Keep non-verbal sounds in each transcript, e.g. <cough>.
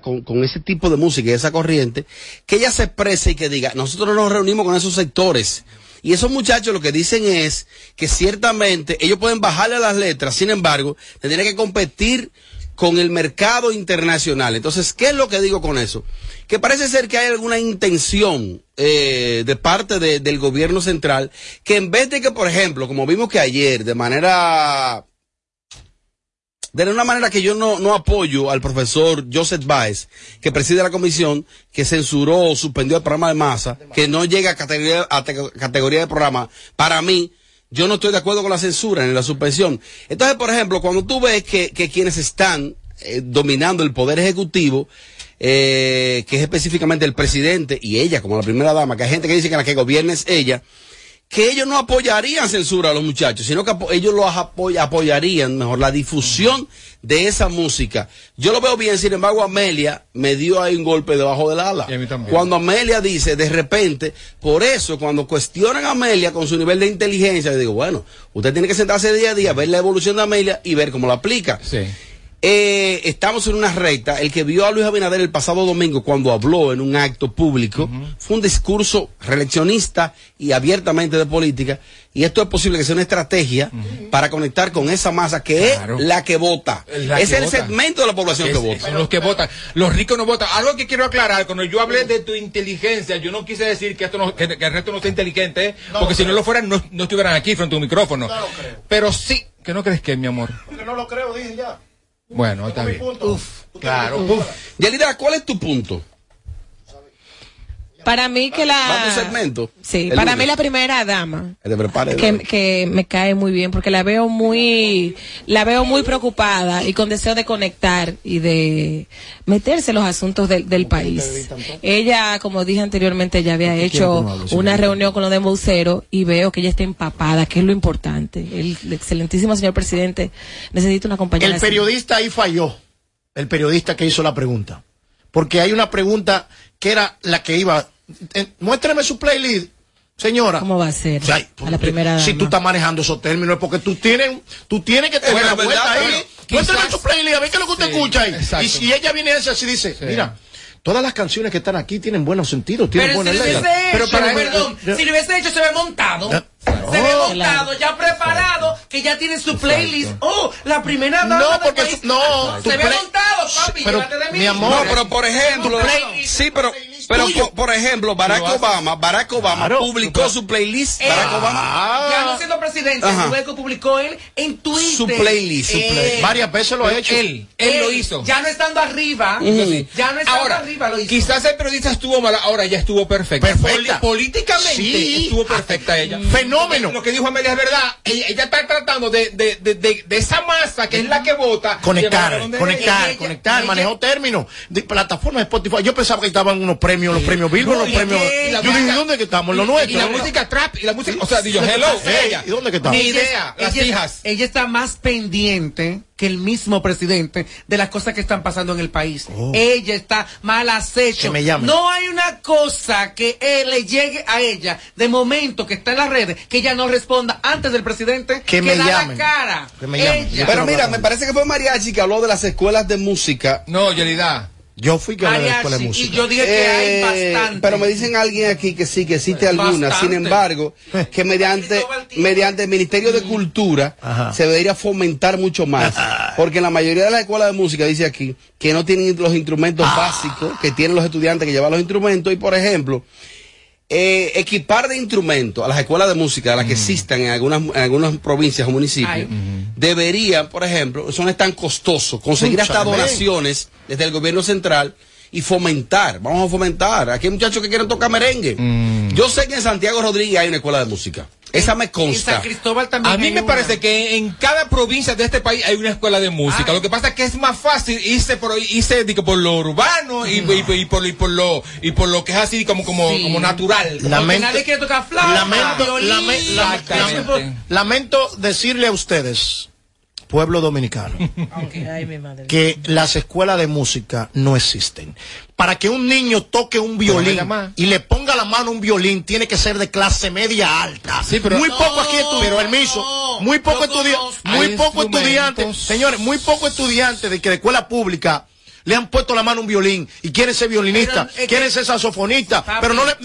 con, con, ese tipo de música y esa corriente, que ella se exprese y que diga, nosotros nos reunimos con esos sectores. Y esos muchachos lo que dicen es que ciertamente ellos pueden bajarle a las letras, sin embargo, tendrían que competir con el mercado internacional. Entonces, ¿qué es lo que digo con eso? Que parece ser que hay alguna intención eh, de parte de, del gobierno central que en vez de que, por ejemplo, como vimos que ayer, de manera de una manera que yo no, no apoyo al profesor Joseph Baez, que preside la comisión, que censuró o suspendió el programa de masa, que no llega a categoría, a categoría de programa, para mí, yo no estoy de acuerdo con la censura ni la suspensión. Entonces, por ejemplo, cuando tú ves que, que quienes están eh, dominando el poder ejecutivo, eh, que es específicamente el presidente y ella como la primera dama, que hay gente que dice que la que gobierna es ella, que ellos no apoyarían censura a los muchachos, sino que ellos los apoyarían mejor la difusión de esa música. Yo lo veo bien, sin embargo, Amelia me dio ahí un golpe debajo del ala. Cuando Amelia dice, de repente, por eso, cuando cuestionan a Amelia con su nivel de inteligencia, yo digo, bueno, usted tiene que sentarse día a día, ver la evolución de Amelia y ver cómo la aplica. Sí. Eh, estamos en una recta. El que vio a Luis Abinader el pasado domingo cuando habló en un acto público fue un discurso reeleccionista y abiertamente de política. Y esto es posible que sea una estrategia para conectar con esa masa que es la que vota. es el segmento de la población que vota. Son los que votan. Los ricos no votan. Algo que quiero aclarar, cuando yo hablé de tu inteligencia, yo no quise decir que, esto no, que, el resto no sea inteligente, porque si no lo fueran, no, no, estuvieran aquí frente a un micrófono. Pero sí, que no crees que, mi amor. Porque no lo creo, dije ya. Bueno, está bien. Uf, claro. Uf. Yelida, ¿cuál es tu punto? Para mí que la... segmento? Sí, para mí la primera dama. Que, que, que, me cae muy bien porque la veo muy, la veo muy preocupada y con deseo de conectar y de meterse en los asuntos del, del país. Ella, como dije anteriormente, ya había hecho una reunión con los de y veo que ella está empapada, que es lo importante. El, excelentísimo señor presidente necesita una compañía. El periodista ahí falló. El periodista que hizo la pregunta. Porque hay una pregunta que era la que iba muéstrame su playlist. Señora. ¿Cómo va a ser? a la primera si tú estás manejando esos términos es porque tú tienes, tú tienes que tener la vuelta ahí. Muéstrame su playlist, a ver qué es lo que usted escucha ahí. Y si ella viene así dice, mira, todas las canciones que están aquí tienen buenos sentidos, tienen pero buenas si letras. Pero, pero, perdón, si lo hubiese hecho se ve montado. Se ve montado, ya preparado, que ya tiene su playlist. Oh, la primera dama No, porque no, se ve montado, papi, pero, de mí. Mi amor, no, pero por ejemplo, sí, pero pero por, por, ejemplo, Barack Obama, Barack Obama claro, publicó su playlist. Eh, Barack Obama. Ya no siendo presidente, luego publicó él en Twitter. Su playlist. Su play. eh, Varias veces lo ha hecho. Él, él, él, lo hizo. Ya no estando arriba. Uh -huh. Ya no estando ahora, arriba lo hizo. Quizás el periodista estuvo mal, ahora ya estuvo perfecta. Perfecta. Pol políticamente sí. estuvo perfecta ella. Fenómeno. Lo que dijo Amelia es verdad. Ella, ella está tratando de, de, de, de, de esa masa que es la que vota. Conectar, conectar, ella, conectar, ella, manejó términos. De plataformas de Spotify. Yo pensaba que estaban unos premios, los premios Billboard los premios. Yo dije, ¿dónde que estamos? Lo nuestro. Y la música trap, y la música, o sea, digo, hello, ella. ¿Y dónde que estamos? Ni idea, las hijas. Ella está más pendiente que el mismo presidente de las cosas que están pasando en el país. Oh. Ella está mal acecho. Que me llame. No hay una cosa que él le llegue a ella de momento que está en las redes que ella no responda antes del presidente que, que me da llamen. la cara. Que me. Ella. Pero mira, me parece que fue Mariachi que habló de las escuelas de música. No, Yelida. Yo fui que a la escuela de música. Y yo dije que Eh, hay bastante. Pero me dicen alguien aquí que sí, que existe alguna. Bastante. Sin embargo, que mediante, mediante el Ministerio de Cultura Ajá. se debería fomentar mucho más. Porque en la mayoría de las escuelas de música dice aquí que no tienen los instrumentos Ah. básicos que tienen los estudiantes que llevan los instrumentos. Y por ejemplo, eh, equipar de instrumentos a las escuelas de música, a las que existan en algunas, en algunas provincias o municipios, Ay. deberían, por ejemplo, eso no es tan costoso, conseguir hasta donaciones desde el gobierno central y fomentar, vamos a fomentar. Aquí hay muchachos que quieren tocar merengue. Yo sé que en Santiago Rodríguez hay una escuela de música. Esa me En consta. San Cristóbal también A mí me una. parece que en cada provincia de este país hay una escuela de música. Ay. Lo que pasa es que es más fácil irse por irse digo, por lo urbano y, y- y por, y por lo y por lo que es así como como, Sí. como natural. Lamento- nadie quiere tocar flauta, Lamento, violín. lame- lame- Exactamente. lame- lamento decirle a ustedes, pueblo dominicano, <laughs> Ay, mi madre. que las escuelas de música no existen. Para que un niño toque un violín y le ponga la mano a un violín, tiene que ser de clase media alta. Sí, pero- muy No, poco aquí estudiantes, permiso, muy poco estudiantes, muy poco estudiantes, señores, muy poco estudiantes de que de escuela pública le han puesto la mano a un violín y quieren ser violinista, quieren ser saxofonista, pero no, le,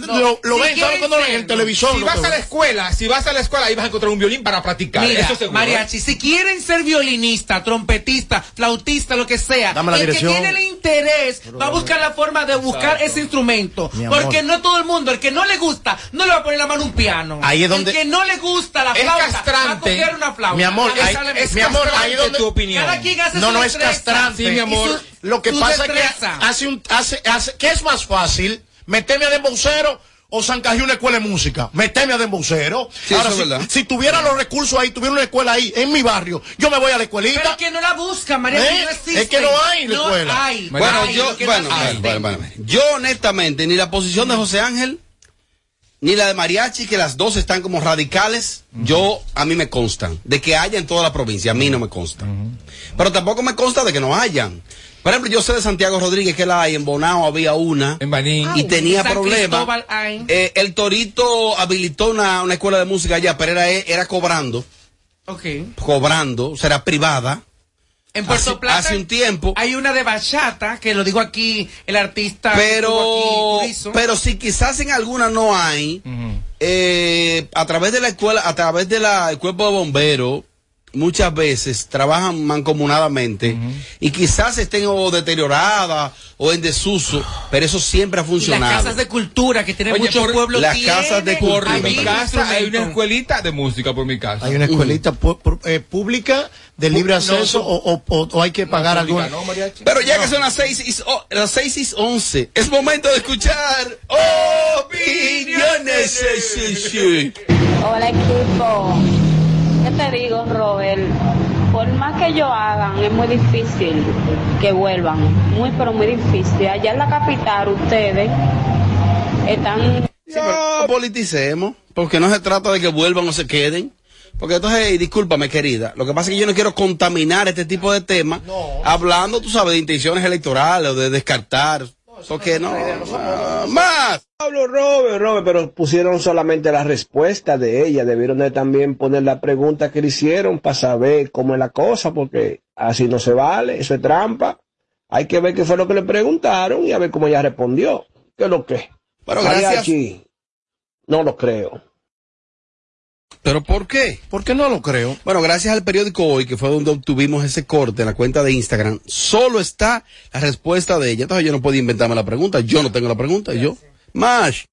lo, ven, ¿sabes cuando en el televisor? Si vas a la escuela, si vas a la escuela, ahí vas a encontrar un violín para practicar. Mira, mariachi, si quieren ser violinista, trompetista, flautista, lo que sea, el que tiene el interés va a buscar la forma de buscar ese instrumento. Porque no todo el mundo, el que no le gusta, no le va a poner la mano a un piano. Ahí es donde... El que no le gusta la flauta, va a coger una flauta. Mi amor, ahí, es mi amor, ahí donde tu opinión. Cada quien hace no, no es castrante. Sí, mi amor. Lo que pasa es que hace un, hace, hace, ¿qué es más fácil? Meterme a dembocero o San una escuela de música. Meteme a dembocero. Sí, Ahora, si, si, tuviera los recursos ahí, tuviera una escuela ahí, en mi barrio, yo me voy a la escuelita. Pero es que no la busca, María, ¿Eh? no existe. Es que no hay la escuela. Hay, bueno, yo, bueno, bueno, bueno, yo honestamente, ni la posición de José Ángel, ni la de Mariachi, que las dos están como radicales, yo, a mí me constan. De que haya en toda la provincia, a mí no me consta. Pero tampoco me consta de que no hayan. Por ejemplo, yo sé de Santiago Rodríguez que la hay, en Bonao había una. En Baní. Y tenía problemas. Eh, el Torito habilitó una, una, escuela de música allá, pero era, era cobrando. Ok. Cobrando, o sea, era privada. En Puerto hace, Plata hace un tiempo. Hay una de bachata, que lo dijo aquí el artista. Pero, pero si quizás en alguna no hay, eh, a través de la escuela, a través del cuerpo de bomberos, muchas veces trabajan mancomunadamente y quizás estén o deterioradas o en desuso, pero eso siempre ha funcionado. las casas de cultura que tienen muchos pueblos Las casas de cultura. Mi casa hay una escuelita de música por mi casa. Hay una escuelita eh, pública de libre acceso o, o, hay que pagar alguna. pero ya que son las seis y, las seis y once, es momento de escuchar opiniones. Hola equipo. ¿Qué te digo, Robert? Por más que ellos hagan, es muy difícil que vuelvan. Muy, pero muy difícil. Allá en la capital, ustedes están. no politicemos, porque no se trata de que vuelvan o se queden. Porque entonces, discúlpame, querida, lo que pasa es que yo no quiero contaminar este tipo de temas hablando, tú sabes, de intenciones electorales o de descartar. Porque no, más. Pablo Robert, Robert, pero pusieron solamente la respuesta de ella. Debieron de también poner la pregunta que le hicieron para saber cómo es la cosa, porque así no se vale, eso es trampa. Hay que ver qué fue lo que le preguntaron y a ver cómo ella respondió. ¿Qué es lo que? Pero gracias. no lo creo. ¿Pero por qué? Porque no lo creo. Bueno, gracias al periódico Hoy, que fue donde obtuvimos ese corte en la cuenta de Instagram, solo está la respuesta de ella. Entonces yo no puedo inventarme la pregunta. Yo no tengo la pregunta. Yo. Más.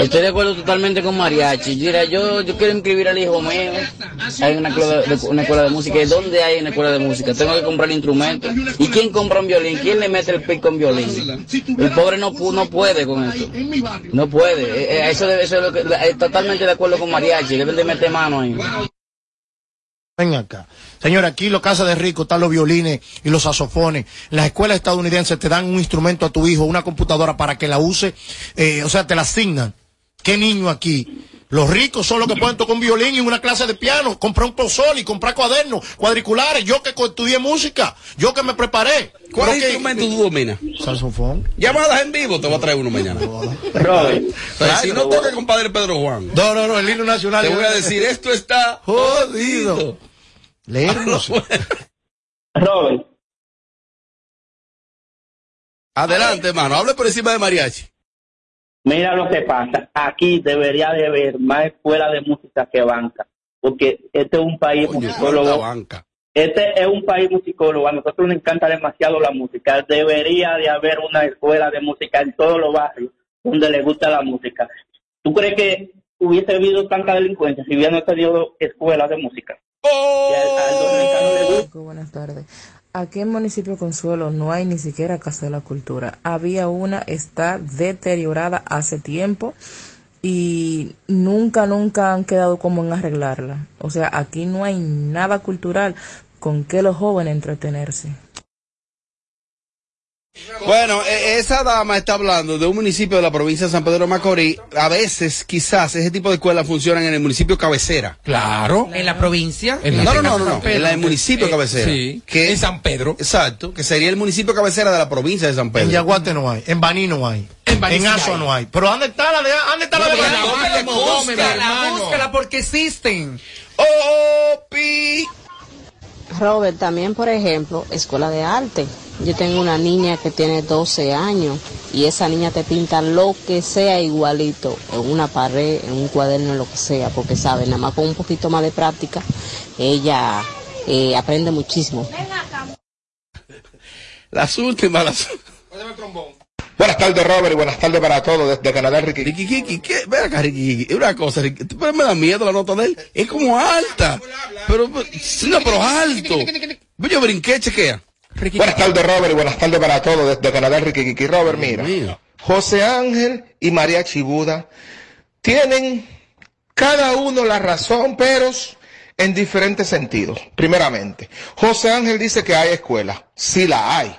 Estoy de acuerdo totalmente con Mariachi. Mira, yo, yo quiero inscribir al hijo mío. Hay una escuela, de, música. ¿Y dónde hay una escuela de música? Tengo que comprar instrumentos. ¿Y quién compra un violín? ¿Quién le mete el pico en violín? El pobre no, no puede con eso. No puede. Eh, eh, eso, eso es lo que, totalmente de acuerdo con Mariachi. Deben de meter mano ahí. Ven acá. Señora, aquí los casas de rico están los violines y los saxofones. las escuelas estadounidenses te dan un instrumento a tu hijo, una computadora para que la use, eh, o sea, te la asignan. ¿Qué niño aquí? Los ricos son los que pueden tocar un violín y una clase de piano, comprar un pozol y comprar cuadernos, cuadriculares. Yo que estudié música, yo que me preparé. ¿Cuál instrumento tú dominas? Saxofón. Llamadas en vivo, te voy a traer uno mañana. si no toca compadre Pedro Juan. No, no, no, el himno nacional. Te voy a decir, esto está jodido. Leernos. <laughs> Robert. Adelante, hermano. Hable por encima de mariachi. Mira lo que pasa. Aquí debería de haber más escuela de música que banca. Porque este es un país musicólogo. Banca. Este es un país musicólogo. A nosotros nos encanta demasiado la música. Debería de haber una escuela de música en todos los barrios donde le gusta la música. ¿Tú crees que hubiese habido tanta delincuencia si hubiera tenido escuelas de música? Buenas tardes. Aquí en Municipio Consuelo no hay ni siquiera Casa de la Cultura. Había una, está deteriorada hace tiempo y nunca, nunca han quedado como en arreglarla. O sea, aquí no hay nada cultural con que los jóvenes entretenerse. Bueno, e, esa dama está hablando de un municipio de la provincia de San Pedro de Macorís. A veces, quizás, ese tipo de escuelas funcionan en el municipio cabecera. Claro. ¿En la provincia? no, no, no, no, en el municipio eh, cabecera. Sí. Que, en San Pedro. Exacto, que sería el municipio cabecera de la provincia de San Pedro. En Yaguate no hay, en Baní no hay. En, en Aso no hay. Pero ¿dónde está la de ¿Dónde está la de Baní? Búscala, búscala porque existen. Oh, pi. Robert, también, por ejemplo, escuela de arte. Yo tengo una niña que tiene 12 años y esa niña te pinta lo que sea igualito, en una pared, en un cuaderno, lo que sea, porque sabe, nada más con un poquito más de práctica, ella eh, aprende muchísimo. Las últimas, las... Buenas tardes, Robert, y buenas tardes para todos desde Canadá, Ricky. Ricky Kiki, ¿qué? Ven acá, Ricky Kiki. Una cosa, Ricky, tú me da miedo la nota de él. Es como alta. Pero, no, pero alto. Yo brinqué, chequea. Ricky buenas tardes, Robert, y buenas tardes para todos desde Canadá, Ricky Kiki. Robert, mira. José Ángel y María Chibuda tienen cada uno la razón, pero en diferentes sentidos. Primeramente, José Ángel dice que hay escuela. Sí la hay.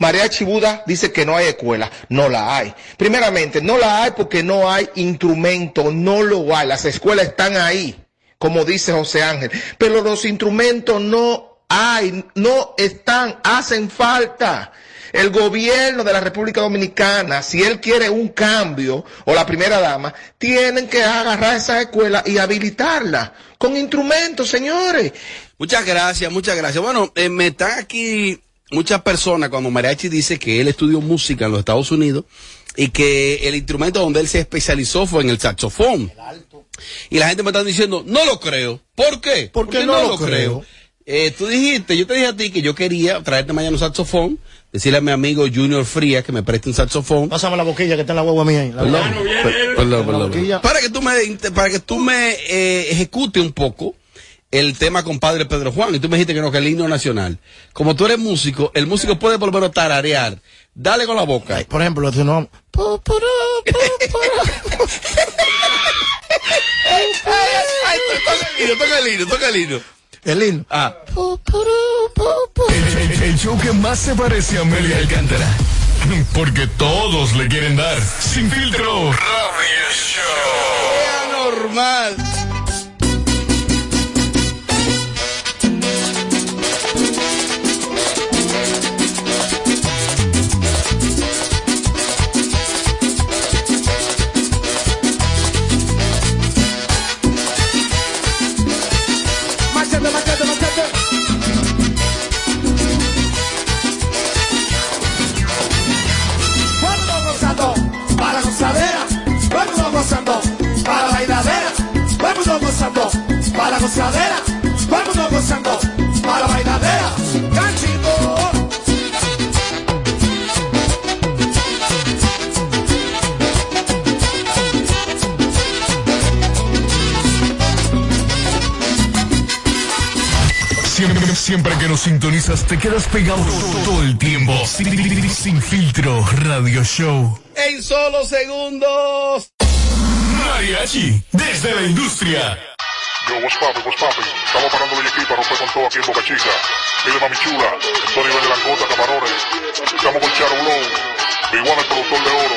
María Chibuda dice que no hay escuela. No la hay. Primeramente, no la hay porque no hay instrumento. No lo hay. Las escuelas están ahí, como dice José Ángel. Pero los instrumentos no hay, no están, hacen falta. El gobierno de la República Dominicana, si él quiere un cambio, o la primera dama, tienen que agarrar esa escuela y habilitarla con instrumentos, señores. Muchas gracias, muchas gracias. Bueno, eh, me están aquí muchas personas cuando Mariachi dice que él estudió música en los Estados Unidos y que el instrumento donde él se especializó fue en el saxofón. Y la gente me está diciendo, no lo creo. ¿Por qué? Porque no, lo creo. Eh, tú dijiste, yo te dije a ti que yo quería traerte mañana un saxofón, decirle a mi amigo Junior Frías que me preste un saxofón. Pásame la boquilla que está en la hueva mía ahí. perdón, perdón, Para que tú me, para que tú me eh, ejecute un poco el tema con Padre Pedro Juan. Y tú me dijiste que no, que el himno nacional. Como tú eres músico, el músico puede por lo menos tararear. Dale con la boca. por ejemplo, si no. <laughs> toca el himno, toca el himno. El himno. Ah. El, el, show que más se parece a Amelia Alcántara. <laughs> Porque todos le quieren dar. Sin filtro. Radio Show. normal. para te quedas pegado todo el tiempo. Sin, sin filtro, radio show. En solo segundos. Mariachi, desde la industria. Yo, what's poppin', what's poppin'? Estamos parando de aquí para romper con todo aquí en Boca Chica. Dile mami chula, estoy nivel de langota, camarones. Estamos con Charo Blow, igual el productor de oro.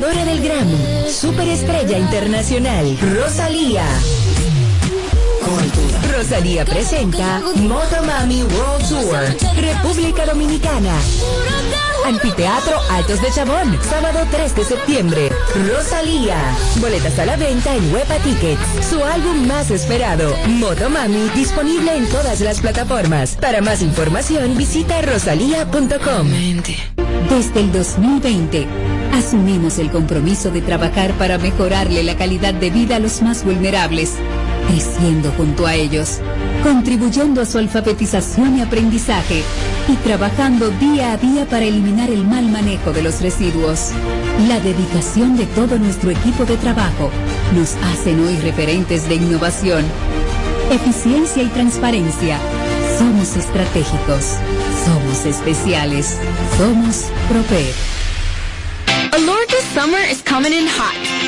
Ganadora del Grammy, Superestrella Internacional, Rosalía. Rosalía presenta Motomami World Tour, República Dominicana. Anfiteatro Altos de Chabón, sábado 3 de septiembre. Rosalía. Boletas a la venta en Huepa Tickets. Su álbum más esperado, Motomami, disponible en todas las plataformas. Para más información, visita rosalía.com. Desde el 2020, asumimos el compromiso de trabajar para mejorarle la calidad de vida a los más vulnerables, creciendo junto a ellos, contribuyendo a su alfabetización y aprendizaje y trabajando día a día para eliminar el mal manejo de los residuos. La dedicación de todo nuestro equipo de trabajo nos hacen hoy referentes de innovación, eficiencia y transparencia. Somos estratégicos, somos especiales, somos Proper. Alorca's summer is coming in hot,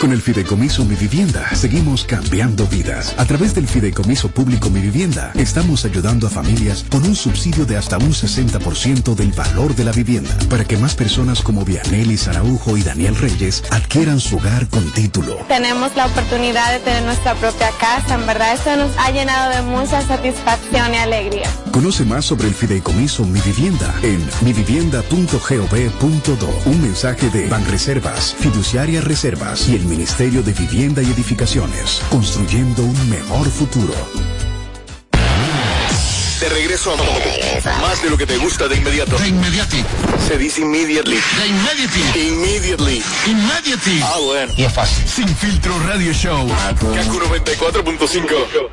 Con el Fideicomiso Mi Vivienda seguimos cambiando vidas. A través del Fideicomiso Público Mi Vivienda estamos ayudando a familias con un subsidio de hasta un 60% del valor de la vivienda para que más personas como Vianelli Saraujo y Daniel Reyes adquieran su hogar con título. Tenemos la oportunidad de tener nuestra propia casa. En verdad, eso nos ha llenado de mucha satisfacción y alegría. Conoce más sobre el Fideicomiso Mi Vivienda en mivivienda.gov.do. Un mensaje de Banreservas, Fiduciaria Reservas y el Ministerio de Vivienda y Edificaciones, construyendo un mejor futuro. De regreso a más de lo que te gusta de inmediato. De inmediati. Se dice immediately. De immediately. Immediately. Immediately. Ah, bueno. Y es fácil. Sin filtro radio show. Kaku 94.5.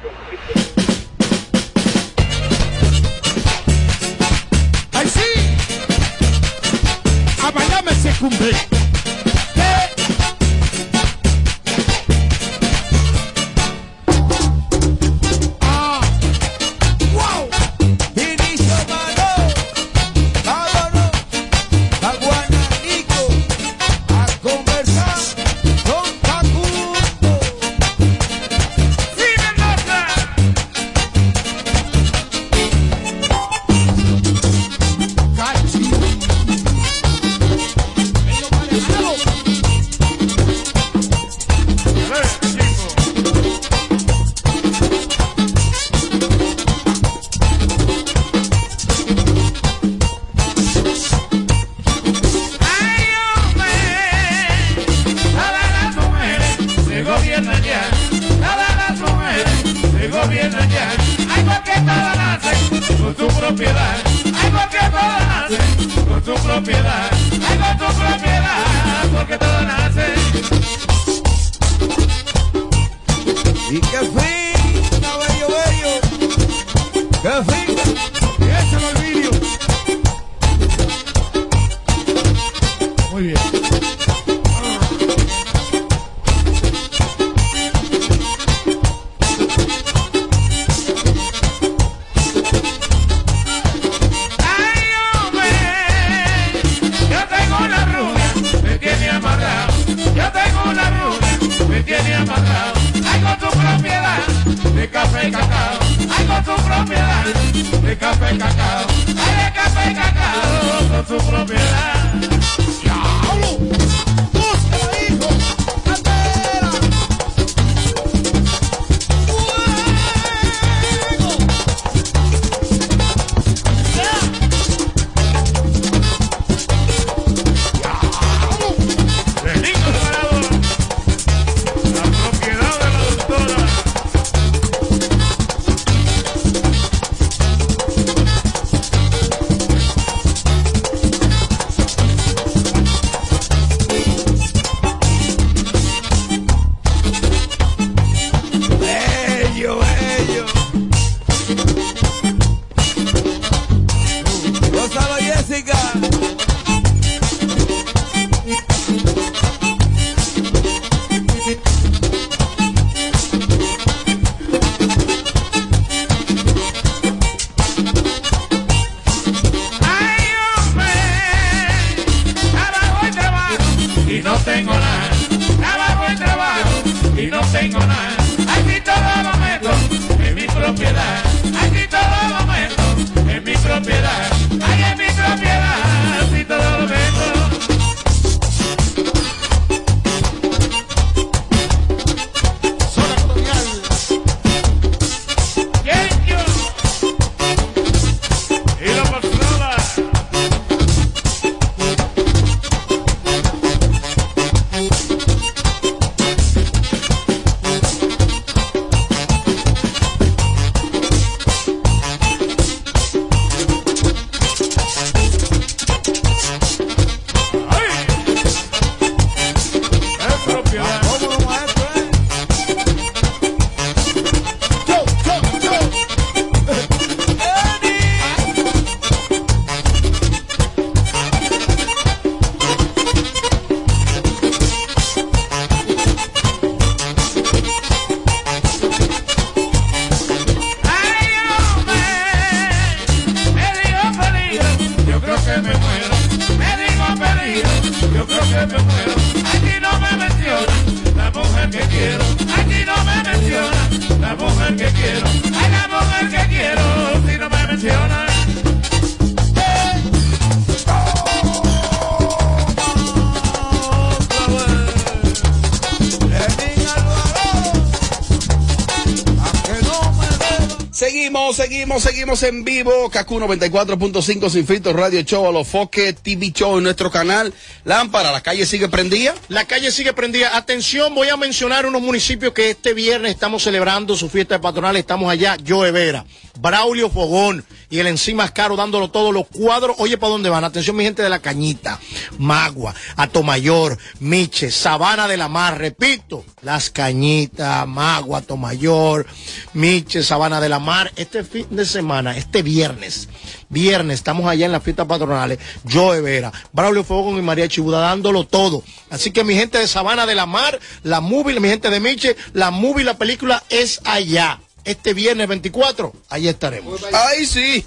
¡Ay, sí! A bailarme se cumple. Seguimos, seguimos, en vivo. Kaku 94.5 Sin Filtro Radio Show, a los Foque TV Show en nuestro canal. Lámpara, la calle sigue prendida. La calle sigue prendida. Atención, voy a mencionar unos municipios que este viernes estamos celebrando su fiesta patronal. Estamos allá, Joe Vera, Braulio Fogón y el Encimas Caro dándolo todos los cuadros. Oye, ¿para dónde van? Atención, mi gente de la Cañita, Magua, Atomayor, Miche, Sabana de la Mar. Repito, Las Cañitas, Magua, Atomayor, Miche, Sabana de la Mar. Fin de semana, este viernes, viernes, estamos allá en las fiestas patronales. Joe Vera, Braulio Fogón y María Chibuda dándolo todo. Así que mi gente de Sabana de la Mar, la movie, mi gente de Miche, la movie, la película es allá. Este viernes 24, ahí estaremos. Ay, sí.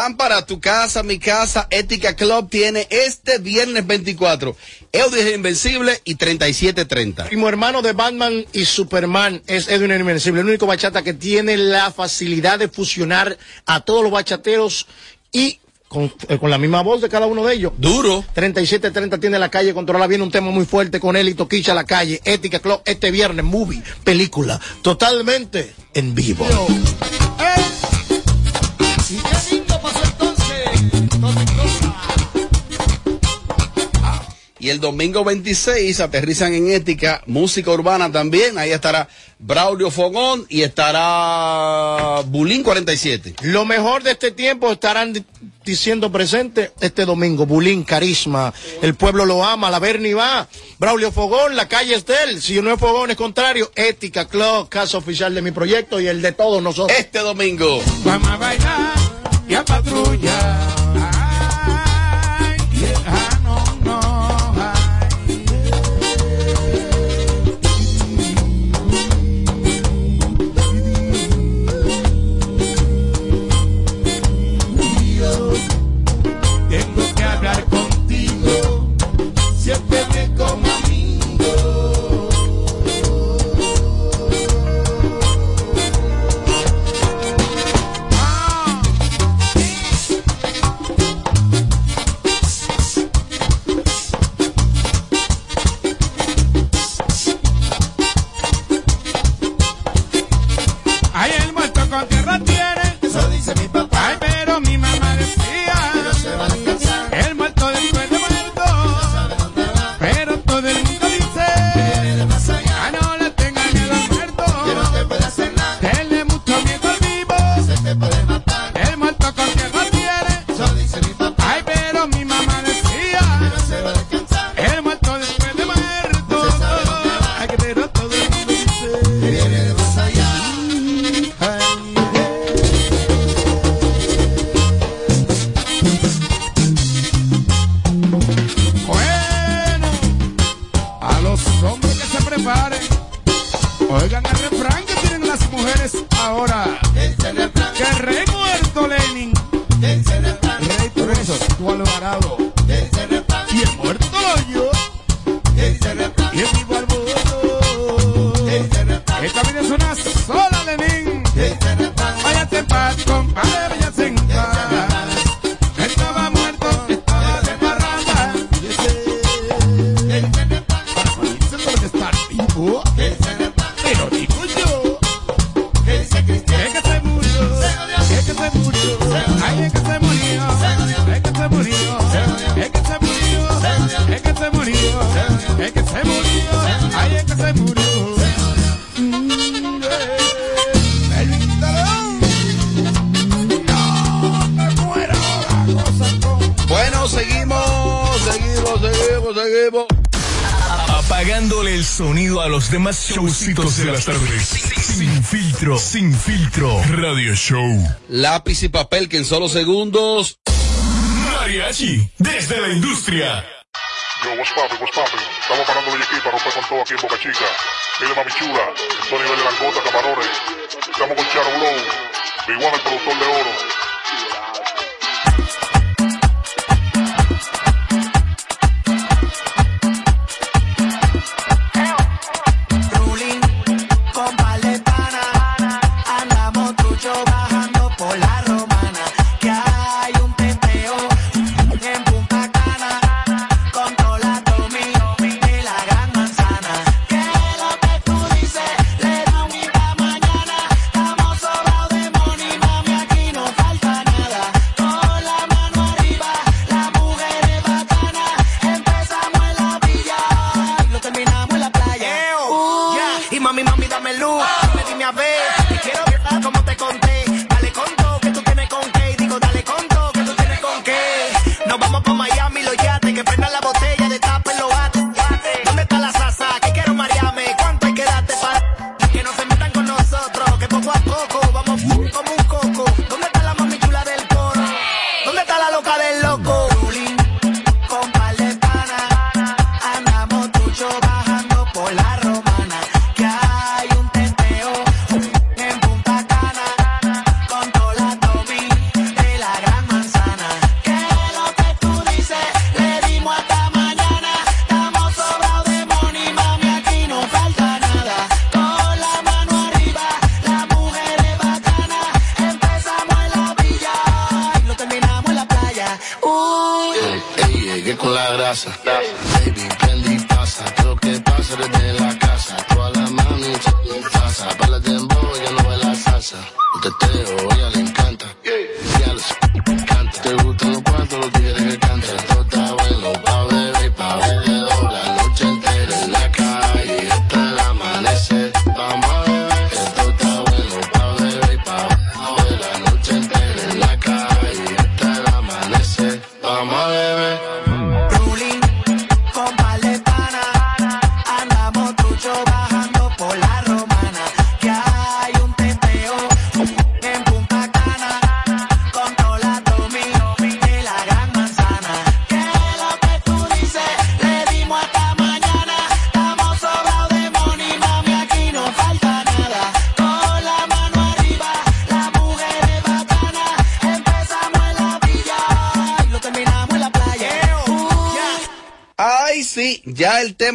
Lámpara, tu casa, mi casa, Ética Club tiene este viernes 24. Edwin Invencible y 3730. Primo hermano de Batman y Superman es Edwin el Invencible, el único bachata que tiene la facilidad de fusionar a todos los bachateros y con, eh, con la misma voz de cada uno de ellos. Duro. 3730 tiene la calle, controla bien un tema muy fuerte con él y Toquicha la calle. Ética Club este viernes, movie, película, totalmente en vivo. ¿Y qué Y el domingo 26 aterrizan en Ética, música urbana también. Ahí estará Braulio Fogón y estará Bulín 47. Lo mejor de este tiempo estarán di- diciendo presente este domingo. Bulín, carisma, el pueblo lo ama, la Berni va. Braulio Fogón, la calle es de él. Si no es Fogón, es contrario. Ética Club, casa oficial de mi proyecto y el de todos nosotros. Este domingo. Vamos a bailar y a patrulla. Esta vida es una sola showcitos de las tardes. Sin filtro, sin filtro. Radio Show. Lápiz y papel que en solo segundos. Mariachi, desde la industria. Yo, what's poppin', what's poppin'? Estamos parando el equipo para romper con todo aquí en Boca Chica. Mire, mami chula, nivel de langota, camarones. Estamos con Charo Blow, Big One, el productor de oro.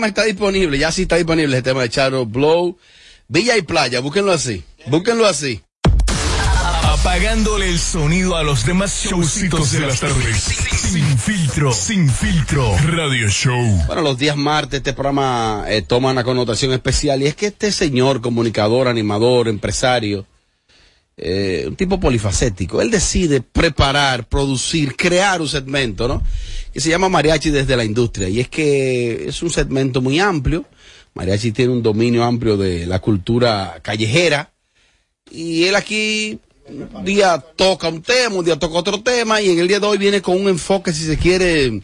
Tema está disponible, ya sí está disponible el tema de Charo Blow. Villa y playa, búsquenlo así, búsquenlo así. Apagándole el sonido a los demás showcitos de las tardes. Sin filtro, sin filtro. Radio Show. Bueno, los días martes este programa eh, toma una connotación especial y es que este señor, comunicador, animador, empresario, eh, un tipo polifacético, él decide preparar, producir, crear un segmento, ¿no? Que se llama Mariachi desde la industria y es que es un segmento muy amplio. Mariachi tiene un dominio amplio de la cultura callejera y él aquí un día toca un tema, un día toca otro tema y en el día de hoy viene con un enfoque, si se quiere,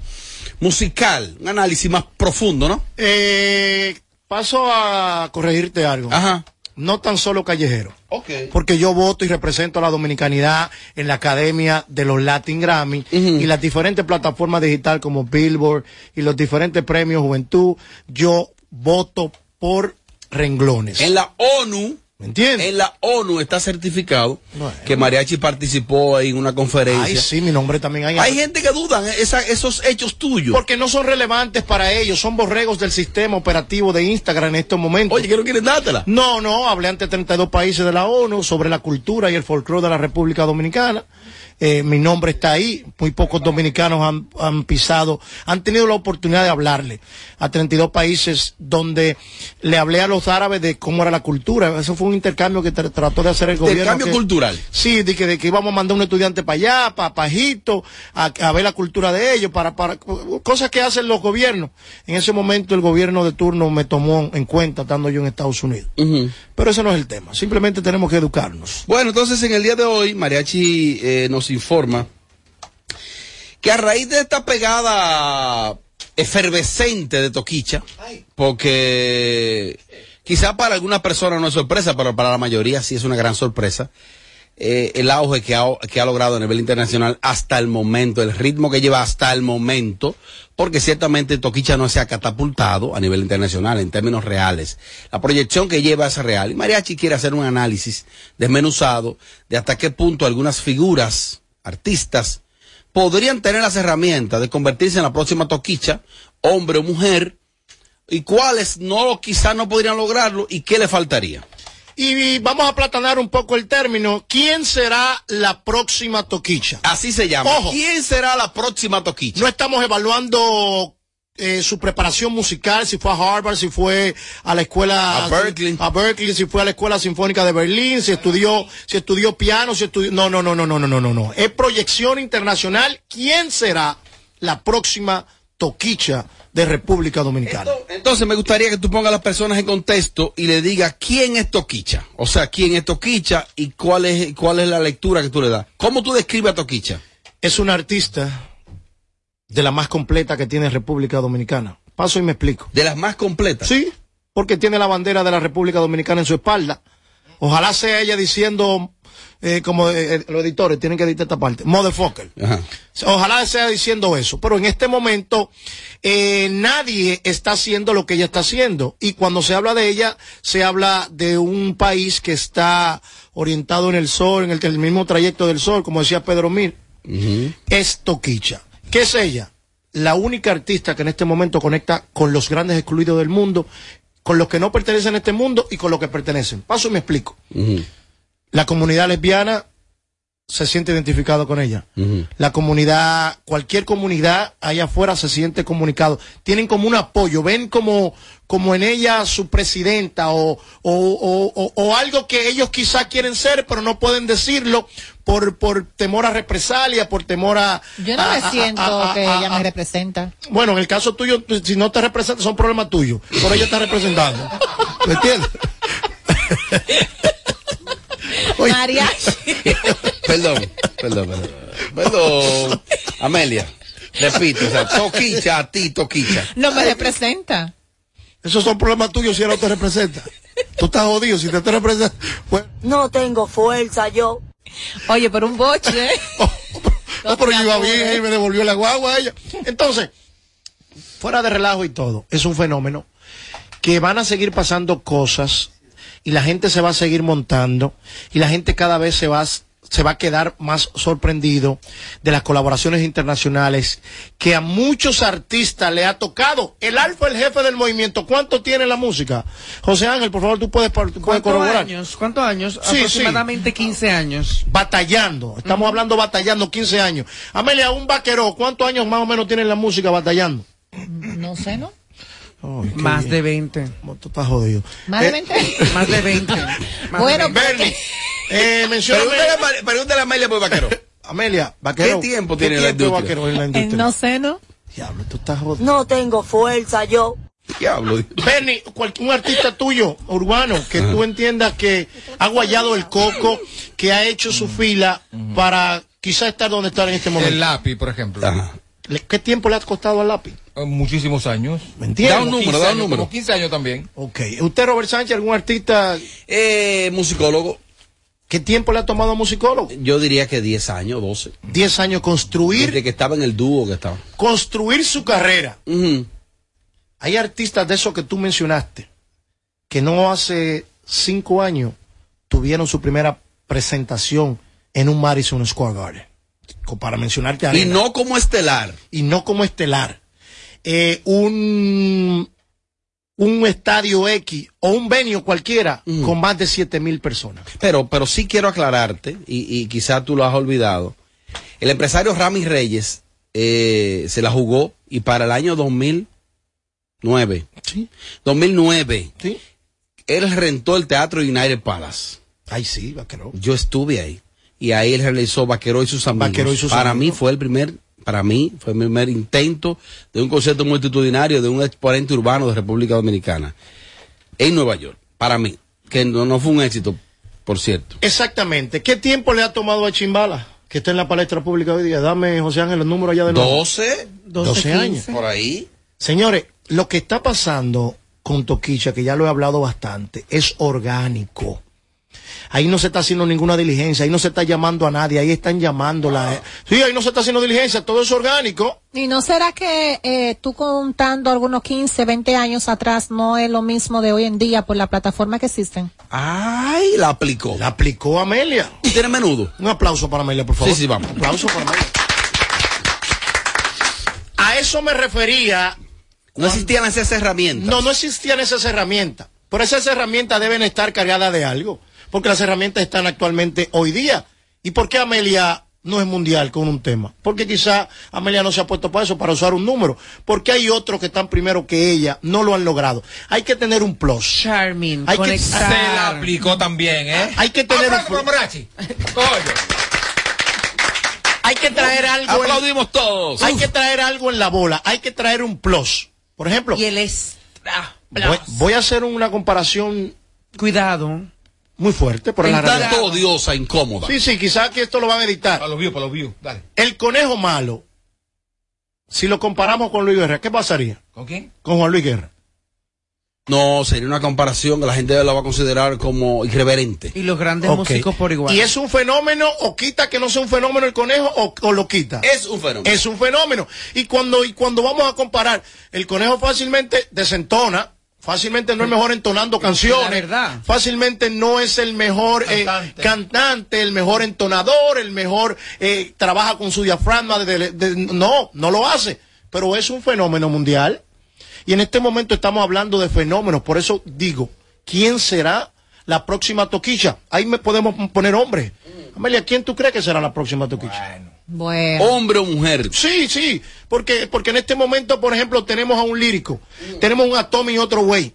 musical, un análisis más profundo, ¿no? Eh, paso a corregirte algo. Ajá. No tan solo callejero. Ok. Porque yo voto y represento a la dominicanidad en la Academia de los Latin Grammy y las diferentes plataformas digitales como Billboard y los diferentes premios Juventud. Yo voto por renglones. En la ONU, ¿Me entiendes? en la ONU está certificado que Mariachi participó en una conferencia. Ay, sí, mi nombre también hay. Hay gente que dudan esa- esos hechos tuyos. Porque no son relevantes para ellos, son borregos del sistema operativo de Instagram en estos momentos. Oye, que no quieren dártela. No, no, hablé ante 32 países de la ONU sobre la cultura y el folclore de la República Dominicana. Eh, mi nombre está ahí, muy pocos dominicanos han, han pisado, han tenido la oportunidad de hablarle a 32 países donde le hablé a los árabes de cómo era la cultura. Eso fue un intercambio que tra- trató de hacer el gobierno. Intercambio que- cultural. Sí, de que, de que íbamos a mandar un estudiante para allá, para Pajito, a, a ver la cultura de ellos, para, para cosas que hacen los gobiernos. En ese momento el gobierno de turno me tomó en cuenta estando yo en Estados Unidos. Pero ese no es el tema. Simplemente tenemos que educarnos. Bueno, entonces en el día de hoy, Mariachi eh, nos informa que a raíz de esta pegada efervescente de Toquicha, porque quizá para algunas personas no es sorpresa, pero para la mayoría sí es una gran sorpresa, eh, el auge que ha, que ha logrado a nivel internacional hasta el momento, el ritmo que lleva hasta el momento, porque ciertamente Toquicha no se ha catapultado a nivel internacional en términos reales. La proyección que lleva es real. Y Mariachi quiere hacer un análisis desmenuzado de hasta qué punto algunas figuras, artistas, podrían tener las herramientas de convertirse en la próxima Toquicha, hombre o mujer, y cuáles no, quizás no podrían lograrlo y qué le faltaría. Y vamos a platanar un poco el término. ¿Quién será la próxima toquicha? Así se llama. Ojo. ¿Quién será la próxima Toquicha? No estamos evaluando eh, su preparación musical, si fue a Harvard, si fue a la escuela A Berkeley. a Berkeley, si fue a la escuela sinfónica de Berlín, si estudió, si estudió piano, si estudió, no, no, no, no, no, no, no, no, no. Es proyección internacional. ¿Quién será la próxima toquicha de República Dominicana? Entonces me gustaría que tú pongas a las personas en contexto y le digas quién es Toquicha. O sea, quién es Toquicha y cuál es, cuál es la lectura que tú le das. ¿Cómo tú describes a Toquicha? Es una artista de la más completa que tiene República Dominicana. Paso y me explico. De las más completas. Sí, porque tiene la bandera de la República Dominicana en su espalda. Ojalá sea ella diciendo, eh, como eh, eh, los editores tienen que editar esta parte, motherfucker. Ajá. Ojalá sea diciendo eso. Pero en este momento eh, nadie está haciendo lo que ella está haciendo. Y cuando se habla de ella, se habla de un país que está orientado en el sol, en el, el mismo trayecto del sol, como decía Pedro Mir. Es Toquicha. ¿Qué es ella? La única artista que en este momento conecta con los grandes excluidos del mundo, con los que no pertenecen a este mundo y con los que pertenecen. Paso y me explico. La comunidad lesbiana se siente identificado con ella. La comunidad, cualquier comunidad allá afuera se siente comunicado. Tienen como un apoyo, ven como, como en ella su presidenta o, o, o, o- o algo que ellos quizá quieren ser, pero no pueden decirlo por, por temor a represalia, por temor a... Yo no a- me siento a- a- que a- ella me representa. Bueno, en el caso tuyo, si no te representa, son problemas tuyos. Por ella está representando. ¿Me entiendes? <laughs> Mariachi. <laughs> Perdón, perdón, perdón. Perdón. Amelia, repito, o sea, toquicha a ti, toquicha. No me representa. Esos son problemas tuyos si ella no te representa. Tú estás jodido si te, te representa. Bueno, No tengo fuerza yo. Oye, por un boche. <laughs> no, pero yo iba bien y me devolvió la guagua a ella. Entonces, fuera de relajo y todo, es un fenómeno que van a seguir pasando cosas y la gente se va a seguir montando y la gente cada vez se va, a- se va a quedar más sorprendido de las colaboraciones internacionales que a muchos artistas le ha tocado. El Alfa, el jefe del movimiento, ¿cuánto tiene la música? José Ángel, por favor, tú puedes, tú puedes ¿Cuántos corroborar. años? ¿Cuántos años? Sí, Aproximadamente 15 años. Batallando, estamos hablando batallando 15 años. Amelia, un vaquero, ¿cuántos años más o menos tiene la música batallando? No sé, ¿no? Más de 20. Tú estás jodido. Más de 20. <laughs> Más de 20. Bueno, Bernie, <laughs> eh, Pregúntale Pregúntale a Amelia por vaquero. <laughs> Amelia, vaquero. ¿Qué tiempo ¿qué tiene la tiempo de industria? vaquero en la industria? No sé, ¿no? Diablo, tú estás jodido. No tengo fuerza yo. Diablo. Bernie, cual- un artista tuyo, urbano, que tú entiendas que ha guayado el coco, que ha hecho su fila para quizás estar donde está en este momento. El lápiz, por ejemplo. Le- ¿Qué tiempo le ha costado al lápiz? Eh, Muchísimos años. ¿Me entiendes? Da un número, 15 da un años, número. como 15 años también. Ok. ¿Usted, Robert Sánchez, algún artista? Eh, musicólogo. ¿Qué tiempo le ha tomado a musicólogo? Yo diría que 10 años, 12. 10 años construir. Desde que estaba en el dúo que estaba. construir su carrera. Hay artistas de esos que tú mencionaste que no hace cinco años tuvieron su primera presentación en un Madison Square Garden. Para mencionarte a Y no como estelar. Y no como estelar. Eh, un, un estadio X o un venio cualquiera con más de 7 mil personas. Pero, pero sí quiero aclararte, y, y quizá tú lo has olvidado. El empresario Rami Reyes eh, se la jugó y para el año 2009, 2009, él rentó el teatro United Palace. Ay, sí, vaquero. Yo estuve ahí. Y ahí él realizó Vaquero y sus amigos. Vaquero y sus para amigos. mí fue el primer, para mí fue el primer intento de un concierto multitudinario de un exponente urbano de República Dominicana. En Nueva York. Para mí. Que no, no fue un éxito, por cierto. Exactamente. ¿Qué tiempo le ha tomado a Chimbala? Que está en la palestra pública hoy día. Dame, José Ángel, los números allá de nuevo. 12, 12 años. Por ahí. Señores, lo que está pasando con Toquicha, que ya lo he hablado bastante, es orgánico. Ahí no se está haciendo ninguna diligencia, ahí no se está llamando a nadie, ahí están llamándola. Sí, ahí no se está haciendo diligencia, todo es orgánico. ¿Y no será que eh, tú contando algunos 15, 20 años atrás no es lo mismo de hoy en día por la plataforma que existen? Ay, la aplicó. La aplicó Amelia. ¿Y tiene menudo? Un aplauso para Amelia, por favor. Sí, sí, vamos. Un aplauso para Amelia. A eso me refería. No existían esas herramientas. No, no existían esas herramientas. Pero esas herramientas deben estar cargadas de algo. Porque las herramientas están actualmente hoy día. ¿Y por qué Amelia no es mundial con un tema? Porque quizá Amelia no se ha puesto para eso, para usar un número. Porque hay otros que están primero que ella, no lo han logrado. Hay que tener un plus. Charming, Hay que-. Se la aplicó también, ¿eh? Hay que tener un. Coño. Hay que traer algo. en- Aplaudimos todos. Hay que traer algo en la bola. Hay que traer un plus. Por ejemplo. Y el extra. Voy, voy a hacer una comparación. Cuidado. Muy fuerte, pero En la realidad. tanto odiosa, incómoda. Sí, sí, quizás que esto lo van a editar. Para los views, para los views. Dale. El conejo malo, si lo comparamos con Luis Guerra, ¿qué pasaría? ¿Con quién? Con Juan Luis Guerra. No, sería una comparación que la gente la va a considerar como irreverente. Y los grandes músicos por igual. ¿Y es un fenómeno o quita que no sea un fenómeno el conejo o, o lo quita? Es un fenómeno. Es un fenómeno. Y cuando, y cuando vamos a comparar, el conejo fácilmente desentona, fácilmente no es mejor entonando canciones, verdad. fácilmente no es el mejor eh, cantante, el mejor entonador, el mejor eh, trabaja con su diafragma, de- de- no, no lo hace, pero es un fenómeno mundial. Y en este momento estamos hablando de fenómenos, por eso digo, ¿quién será la próxima toquilla? Ahí me podemos poner hombres. Amelia, ¿quién tú crees que será la próxima Toquicha? Bueno. Hombre o mujer. Sí, sí, porque, porque en este momento, por ejemplo, tenemos a un lírico, tenemos un a Tommy y otro güey,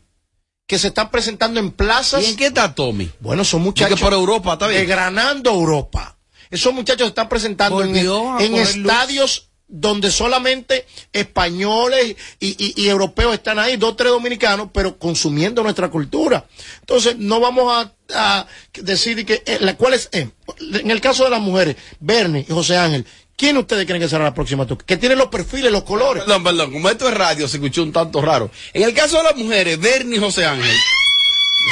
que se están presentando en plazas. ¿Y en qué está Tommy? Bueno, son muchachos. que por Europa, está bien. Desgranando Europa. Esos muchachos se están presentando en, Volvió en estadios donde solamente españoles y, y- y europeos están ahí, dos, tres dominicanos, pero consumiendo nuestra cultura. Entonces, no vamos a, a decir que, eh, la cuál es, eh, en el caso de las mujeres, Bernie y José Ángel, ¿quién ustedes creen que será la próxima toque? Que tiene los perfiles, los colores. Perdón, perdón, como esto es radio, se escuchó un tanto raro. En el caso de las mujeres, Bernie y José Ángel.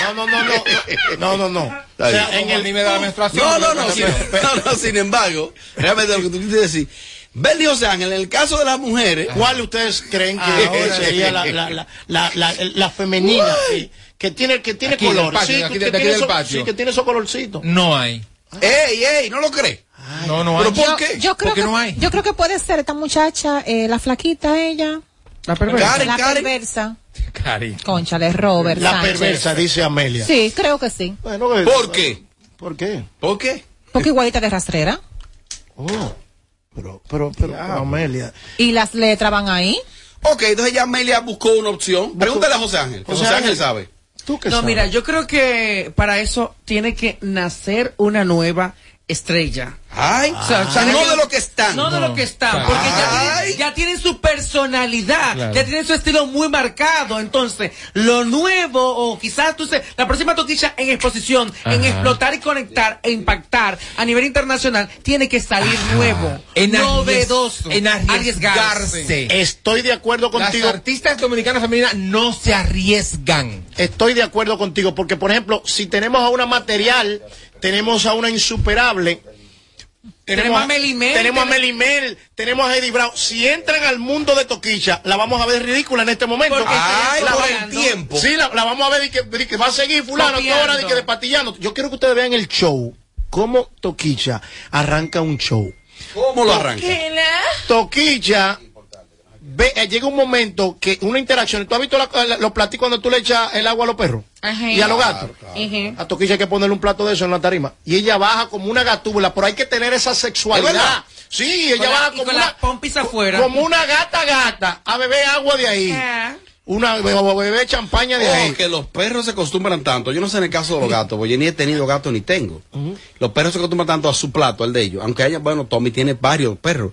No, no, no, no, no, no, no. O sea, en el, me da la menstruación. No, no, no, sin, <laughs> no, no, sin embargo, realmente lo que tú quieres decir. Bernie y José Ángel, en el caso de las mujeres. ¿Cuál ustedes creen que Ahora sería la, la, la, la, la- la femenina? sí, que tiene, que tiene color. patio, sí, aquí que tiene esos- patio. sí, que tiene esos colorcitos. No hay. ¡Ey, ey! ¿No lo crees? No, no hay. ¿Pero por qué? yo creo Porque que, no hay. yo creo que puede ser esta muchacha, eh, la flaquita ella. La Karen, la Karen. perversa. Cari. Conchale, Robert. La Sánchez. perversa, dice Amelia. Sí, creo que sí. Bueno, eh, ¿Por qué? ¿Por qué? ¿Por qué? Porque igualita de rastrera. Oh, pero, pero, pero, pero, Amelia. Y las letras van ahí. Ok, entonces ya Amelia buscó una opción. Pregúntale a José Ángel. que José José Ángel Ángel. sabe. ¿Tú qué No, sabes? mira, yo creo que para eso tiene que nacer una nueva estrella. Ay, O sea, o sea, tiene no que- de lo que están. No de lo que están, porque ya tienen, ya tienen su personalidad, Claro. ya tienen su estilo muy marcado. Entonces, lo nuevo, o quizás tú sé, la próxima toquilla en exposición, en explotar y conectar e impactar a nivel internacional, tiene que salir nuevo, novedoso, en arriesgarse. Estoy de acuerdo Las contigo. artistas dominicanas femeninas no se arriesgan. Estoy de acuerdo contigo, porque por ejemplo, si tenemos a una material, tenemos a una insuperable. Tenemos a Melimel, tenemos a Melimel, tenemos a Eddie Brown. Si entran al mundo de Toquicha, la vamos a ver ridícula en este momento. Ay, estoy por el esperando. tiempo. Sí, la, la vamos a ver y que, y que va a seguir fulano toda hora de que de patillando. Yo quiero que ustedes vean el show, cómo Toquicha arranca un show. ¿Cómo lo arranca? Toquilla, ve, eh, llega un momento que una interacción. ¿Tú has visto la- la- los platos cuando tú le echas el agua a los perros? Ajá. Y a los gatos. Ujú. A Toquilla hay que ponerle un plato de eso en la tarima. Y ella baja como una gatúbula, pero hay que tener esa sexualidad. Sí, ella baja como con una, pompis afuera. como una gata gata a beber agua de ahí. Ah. Una a beber champaña de ahí. Oh, que los perros se acostumbran tanto. Yo no sé en el caso de los gatos, porque yo ni he tenido gato ni tengo. Los perros se acostumbran tanto a su plato, al de ellos. Aunque haya, bueno, Tommy tiene varios perros.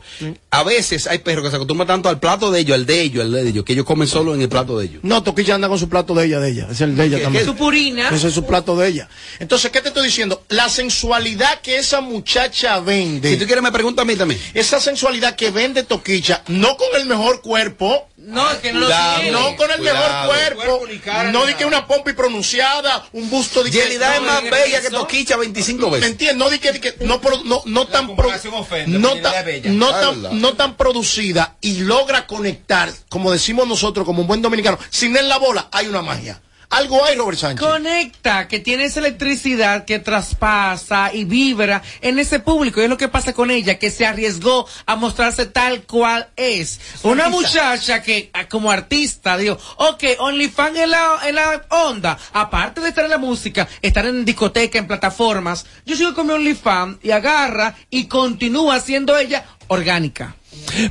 A veces hay perros que se acostumbran tanto al plato de ellos, al de ellos, al de ellos, que ellos comen solo en el plato de ellos. No, Toquilla anda con su plato de ella, de ella. Es el de ella ¿Qué- también. qué? Su purina. Ese es su plato de ella. Entonces, ¿qué te estoy diciendo? La sensualidad que esa muchacha vende. Si tú quieres, me pregunta a mí también. esa sensualidad que vende Toquicha, no con el mejor cuerpo, No, que no lo tiene. no con el Cuidado. mejor cuerpo, Cuerpo ni cara no di que una pompa y pronunciada, un busto de que- Yelida es no, más bella que Toquicha 25 ¿Me veces. entiendes? No di que, di que- no, pro- no, no tan pro- ofende, no, tan- no Ah, tan, no tan producida y logra conectar, como decimos nosotros, como un buen dominicano, sin él la bola, hay una magia. Algo hay, Robert Sánchez. Conecta, que tiene esa electricidad que traspasa y vibra en ese público. Y es lo que pasa con ella, que se arriesgó a mostrarse tal cual es. Una muchacha que, ah, como artista, dijo, ok, OnlyFans en la, en la onda. Aparte de estar en la música, estar en discoteca, en plataformas, yo sigo con mi OnlyFans y agarra y continúa siendo ella orgánica.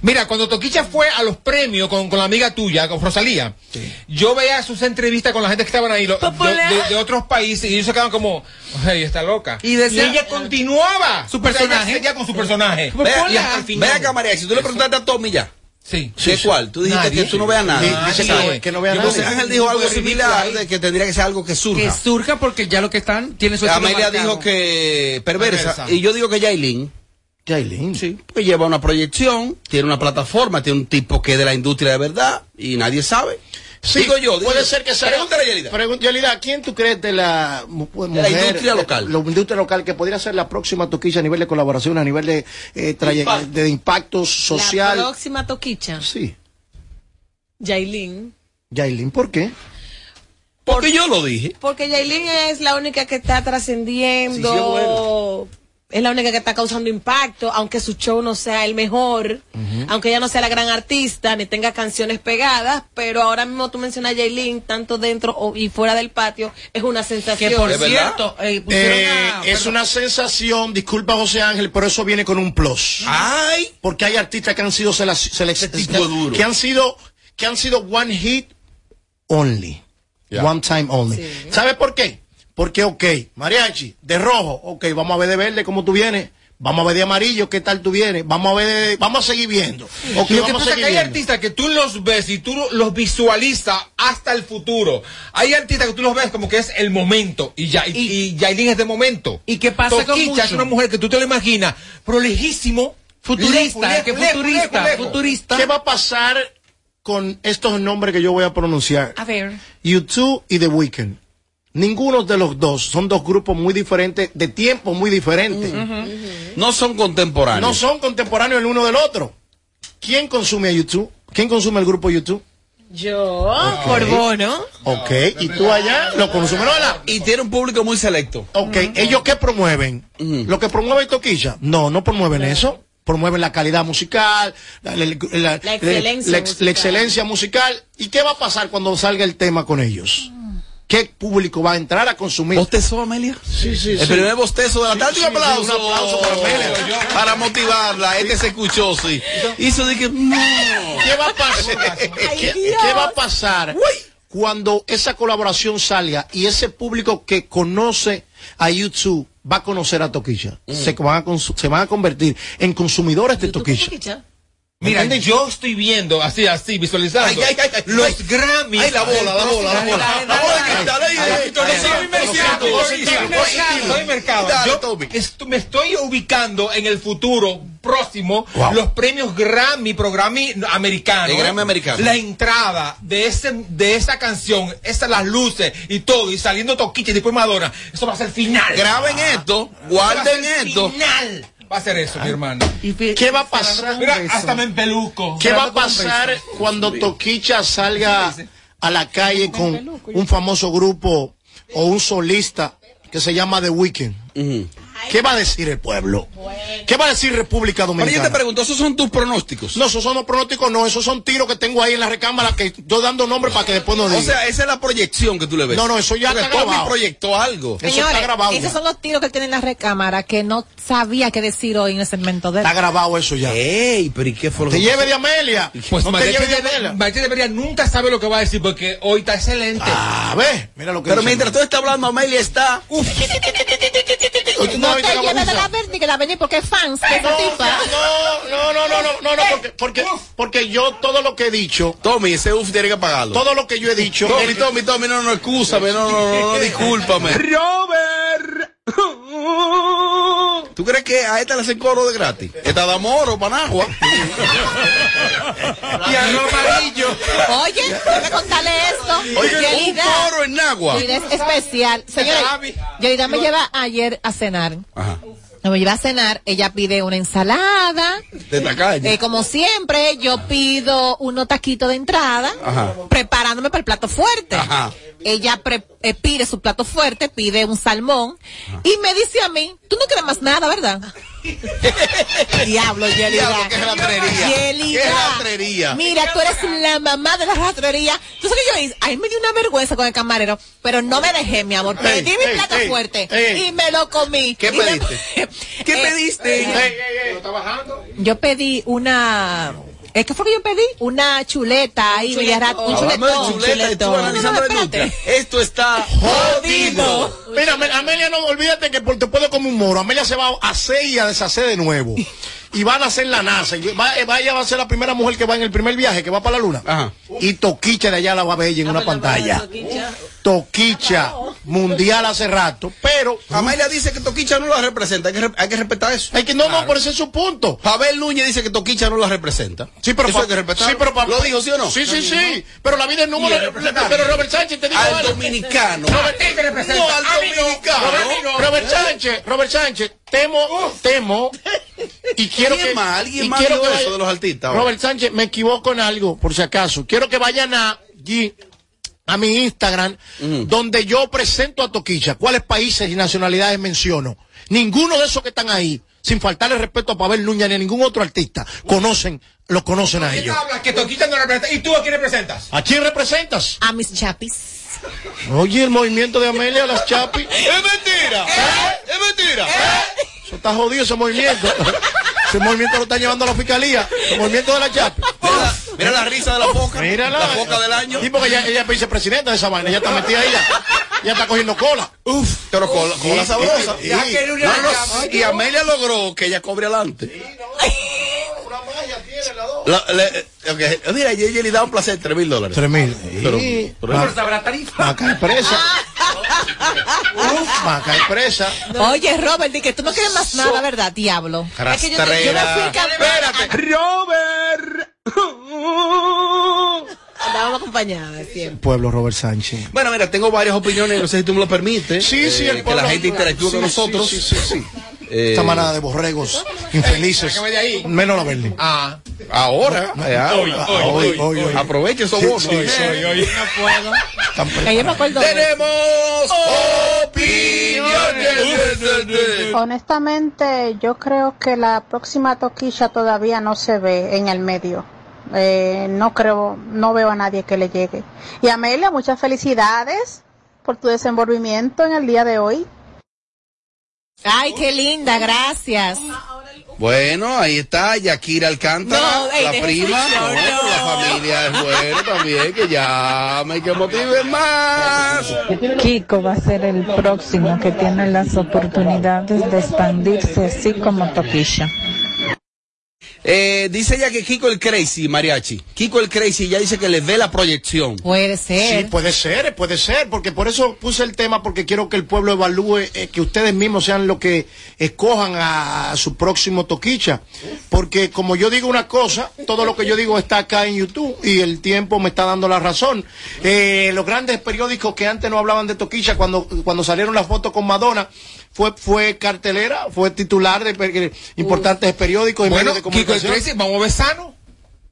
Mira, cuando Toquicha fue a los premios con, con la amiga tuya, con Rosalía, yo veía sus entrevistas con la gente que estaban ahí, lo- de, Popular. de- de otros países, y ellos se quedaban como, ay, está loca. Y decía- ella continuaba. Su O sea, ella personaje. seguía con su personaje. Vea, Y al final- vea acá, María, si tú le preguntaste a Tommy ya. Sí. ¿De cuál? Tú dijiste Nadie. que tú no veas nada. Di- dice que no- que no vea Yo nada. José Ángel dijo algo similar, de que tendría que ser algo que surja. Que surja porque ya lo que están tiene su Amelia marcado. dijo que perversa, Perversa. y yo digo que Yailin, Jailin. sí, pues lleva una proyección, tiene una plataforma, tiene un tipo que es de la industria de verdad y nadie sabe. Sí, digo yo, digo puede yo. ser que sea. Pregúntale a Yelida. Yelida, ¿quién tú crees de la, mujer, industria local. La industria local que podría ser la próxima toquilla a nivel de colaboración, a nivel de, eh, Impacto. de impacto social? La próxima toquicha. Sí, Yailin. Yailin, ¿por qué? Porque yo lo dije. Porque Yailin es la única que está trascendiendo. Sí, sí, es bueno. Es la única que está causando impacto, aunque su show no sea el mejor, aunque ella no sea la gran artista, ni tenga canciones pegadas, pero ahora mismo tú mencionas a Jaylin, tanto dentro o- y fuera del patio, es una sensación. Que por cierto, eh, pusieron Eh, a- es una sensación, disculpa José Ángel, pero eso viene con un plus. Ay, porque hay artistas que han sido sele- selec- que han sido que han sido one hit only, one time only. ¿Sabe por qué? Porque ok, mariachi de rojo, ok, vamos a ver de verde cómo tú vienes. Vamos a ver de amarillo, ¿qué tal tú vienes? Vamos a ver, de- vamos a seguir viendo. Ok, Lo que vamos pasa a es que hay viendo. artistas que tú los ves y tú los visualizas hasta el futuro. Hay artistas que tú los ves como que es el momento y ya y, y Yailin es de momento. ¿Y qué pasa con Toquicha mucho? es una mujer que tú te lo imaginas, pero lejísimo, Futurista, que futurista, futurista. ¿Qué va a pasar con estos nombres que yo voy a pronunciar? A ver. YouTube y The Weeknd. Ninguno de los dos son dos grupos muy diferentes, de tiempo muy diferentes. No son contemporáneos. No son contemporáneos el uno del otro. ¿Quién consume a YouTube? ¿Quién consume el grupo YouTube? Yo, por bono. Ok, y tú allá lo consumes, ¿no? Y tiene un público muy selecto. Ok, ¿ellos qué promueven? ¿Lo que promueve Toquilla? No, no promueven eso. Promueven la calidad musical, la, la- la- La excelencia la ex- musical. la excelencia musical. ¿Y qué va a pasar cuando salga el tema con ellos? ¿Qué público va a entrar a consumir? ¿Bostezó, Amelia? Sí, sí, El sí. primer bostezo de la Sí, tarde. sí, un aplauso. sí, un aplauso para Amelia. Para motivarla. Este se escuchó, sí. Hizo de que. No. ¿Qué va a pasar? <laughs> ¿Qué, qué va a pasar cuando esa colaboración salga y ese público que conoce a YouTube va a conocer a Toquilla? Se, van a se van a convertir en consumidores de Toquilla. Mira, yo estoy viendo así, así, visualizando Ay, ay, ay, ay, los. Grammys. Ay, la bola, la bola, la bola. La bola de cristal, Ay, soy mercado, yo esto- me estoy ubicando en el futuro próximo Wow. los premios Grammy, Grammy americano. El Grammy americano. La entrada de ese de esa canción, esas las luces y todo y saliendo Toquicha y después Madonna. Eso va a ser final. Graben esto, Eso va a guarden esto. Final. Va a ser eso, mi hermano. ¿Qué va a pasar? Mira, hasta me empeluco. ¿Qué va a pasar cuando Toquicha salga a la calle con un famoso grupo o un solista que se llama The Weeknd? ¿Qué va a decir el pueblo? ¿Qué va a decir República Pero yo te Dominicana? pregunto, ¿esos son tus pronósticos? No, esos son los pronósticos, no, esos son tiros que tengo ahí en la recámara que estoy dando nombre para que después no diga. O sea, esa es la proyección que tú le ves. No, no, eso ya Porque está Tommy grabado. proyectó algo. Eso Señores, está grabado esos ya. son los tiros que él tiene en la recámara que no sabía qué decir hoy en el segmento de él. Está grabado eso ya. Ey, pero ¿y qué fue lo Te que lleve de Amelia. Pues no te lleve de Amelia. Maite debería nunca sabe lo que va a decir porque hoy está excelente. A ver, mira lo que Pero mientras tú estás hablando, Amelia está. Viste <laughs> te la lleves de la verde que la venir porque es fans de No, tipa. no, no, no, no, no, no, no, porque, porque, porque yo todo lo que he dicho, Tommy, ese UF tiene que pagarlo. todo lo que yo he dicho, Tommy, Tommy, Tommy, no, no, excúsame, no, no, no, no, discúlpame. Robert. <laughs> ¿Tú crees que a esta le hacen coro de gratis? Esta da moro, panagua. <laughs> y a Amarillo. Oye, déjame contarle esto. Oye, un coro en. Yelida es especial. Señores, Yelida me lleva ayer a cenar. Ajá. Me lleva a cenar, ella pide una ensalada. De. Eh, como siempre, yo pido unos taquitos de entrada, Ajá. preparándome para el plato fuerte. Ajá. Ella pre- eh, pide su plato fuerte, pide un salmón y me dice a mí, tú no quieres más nada, ¿verdad? <laughs> Diablo, Yelida. Diablo, qué ratrería. Yelida. Qué ratrería. Mira, tú eres la mamá de la ratrería. ¿Tú sabes qué yo hice? Ahí me dio una vergüenza con el camarero, pero no me dejé, mi amor. Ey, Pedí mi ey, plato ey, fuerte ey. y me lo comí. ¿Qué pediste? ¿Qué <laughs> Eh, pediste? eh, yo pedí una. ¿Es que fue que yo pedí? Una chuleta ahí, rat- un chuletón. tú chuletón. Esto está jodido. Mira, Am- Amelia, no olvídate que por- te puede comer un moro. Amelia se va a hacer y a deshacer de nuevo. <laughs> Y van a hacer la NASA. Y va, ella va a ser la primera mujer que va en el primer viaje, que va para la luna. Ajá. Y Toquicha de allá la va a ver ella en una pantalla. Toquicha, mundial hace rato. Pero Amelia dice que Toquicha no la representa. Hay que, re- hay que respetar eso. hay que, no, no, por ese es su punto. Pavel Núñez dice que Toquicha no la representa. Sí, pero eso hay que respetar. sí, pero ¿Lo dijo, sí o no? Sí, sí, sí. Pero la vida es número. Pero Robert Sánchez te digo Al dominicano. Robert, No, al dominicano. Robert, Robert Sánchez, Robert Sánchez, temo, temo y quiero ¿Alguien que más? ¿Alguien y más quiero dijo eso de los artistas? Robert Sánchez, me equivoco en algo, por si acaso. Quiero que vayan a allí, a mi Instagram, donde yo presento a Toquicha, cuáles países y nacionalidades menciono. Ninguno de esos que están ahí, sin faltarle respeto a Pavel Núñez ni a ningún otro artista, conocen, lo conocen a ¿Qué ellos. hablas? Que Toquita no representa. ¿Y tú a quién representas? ¿A quién representas? A mis chapis. Oye, el movimiento de Amelia, las chapis. <laughs> ¡Es mentira! ¡Es mentira! Eso está jodido ese movimiento. <laughs> Ese movimiento lo están llevando a la fiscalía. El movimiento de la chapa. Mira la, mira la risa de la foca. Mírala. La foca del año. Sí, porque ella, ella es vicepresidenta de esa vaina. Ella está metida ahí. Ya, ya está cogiendo cola. Uf, pero cola, cola Sí, sabrosa. sí, No, sí. no, y Amelia logró que ella cobre adelante. La- le- ok, Mira, ella le da un placer, 3 mil dólares. Tres mil. Pero, pero- Ma- Pero sabrá tarifa. Maca presa. Uf, Maca presa. Oye, Robert, di que tú no quieres más nada, ¿verdad, diablo? Es que yo, te- yo me fui campeona. Robert. Andábamos acompañadas siempre. Pueblo Robert Sánchez. Bueno, mira, tengo varias opiniones, no sé si tú me lo permites. Sí, sí, eh, el que pueblo- la gente interactúe sí, con sí, nosotros. sí, sí, sí. Eh, Esta manada de borregos infelices. ahí. Menos la Berlin. Ah. Ahora, eh, Hoy, ahora. hoy, hoy, hoy, hoy. Aproveche esos bonos. Hoy, hoy, hoy. No puedo. Que yo me acuerdo. Tenemos opiniones. Honestamente, yo creo que la próxima toquilla todavía no se ve en el medio. Eh, no creo, no veo a nadie que le llegue. Y Amelia, muchas felicidades por tu desenvolvimiento en el día de hoy. Ay, qué linda, gracias. Bueno, ahí está Yakira Alcántara, No, la prima. No, pero la familia es buena también, que llame y que motive más. Kiko va a ser el próximo que tiene las oportunidades de expandirse así como toquilla. Eh, dice ella que Kiko el Crazy, Mariachi. Kiko el Crazy ya dice que le ve la proyección. Puede Sí, ser. puede ser, puede ser, porque por eso puse el tema, porque quiero que el pueblo evalúe, eh, que ustedes mismos sean los que escojan a, a su próximo toquicha. Porque como yo digo una cosa, todo lo que yo digo está acá en YouTube y el tiempo me está dando la razón. Eh, los grandes periódicos que antes no hablaban de toquicha, cuando, cuando salieron las fotos con Madonna, fue, fue cartelera, fue titular de per- importantes periódicos y Bueno, medios de Kiko el comunicación. Vamos a besarnos.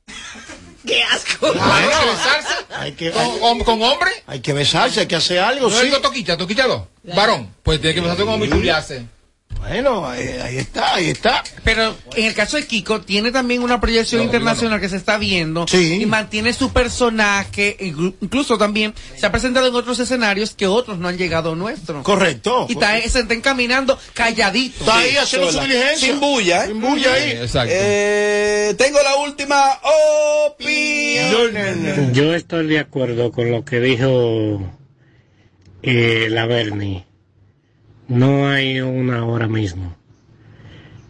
<laughs> ¡Qué asco! Claro, hay que besarse. Hay que, ¿Con, hay, hom- con hombre? hay que besarse, hay que hacer algo, No sí. digo toquilla, toquilla dos. Varón. Pues tiene que besarse como mi chuliase. Bueno, ahí, ahí está, ahí está. Pero en el caso de Kiko, tiene también una proyección No, internacional que se está viendo Sí. y mantiene su personaje, inclu- incluso también se ha presentado en otros escenarios que otros no han llegado a nuestro. Correcto. Y está, se está encaminando calladito. Está ahí haciendo su diligencia. Sin bulla, ¿eh? Sin bulla ahí. Exacto. Eh, tengo la última opinión. Yo estoy de acuerdo con lo que dijo eh, la Bernie. No hay una ahora mismo.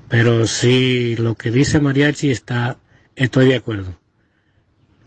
Pero sí, lo que dice Mariachi está, estoy de acuerdo.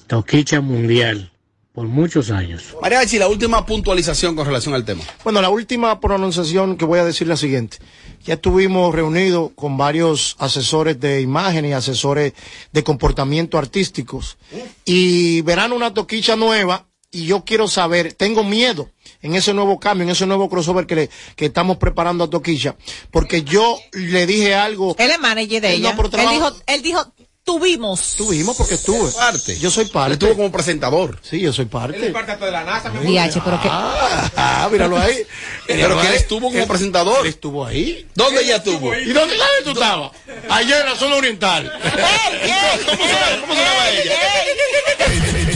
Toquicha mundial por muchos años. Mariachi, la última puntualización con relación al tema. Bueno, la última pronunciación que voy a decir la siguiente. Ya estuvimos reunidos con varios asesores de imagen y asesores de comportamiento artísticos y verán una toquicha nueva y yo quiero saber, tengo miedo en ese nuevo cambio, en ese nuevo crossover que, le- que estamos preparando a Toquicha, porque yo le dije algo. Él es manager de no, ella. él dijo, él dijo, tuvimos. Tuvimos porque estuve. Parte. Yo soy parte. Él estuvo como presentador. Sí, yo soy Él es parte. parte de la NASA, mi. DH, pero que... Ah, ah, míralo ahí. <laughs> Pero que él estuvo como Él- presentador. Él estuvo ahí. ¿Dónde ella estuvo? ¿Y dónde, dónde tú estabas? Ayer en la zona oriental. <laughs> ¿Cómo se llama- cómo se llama ella?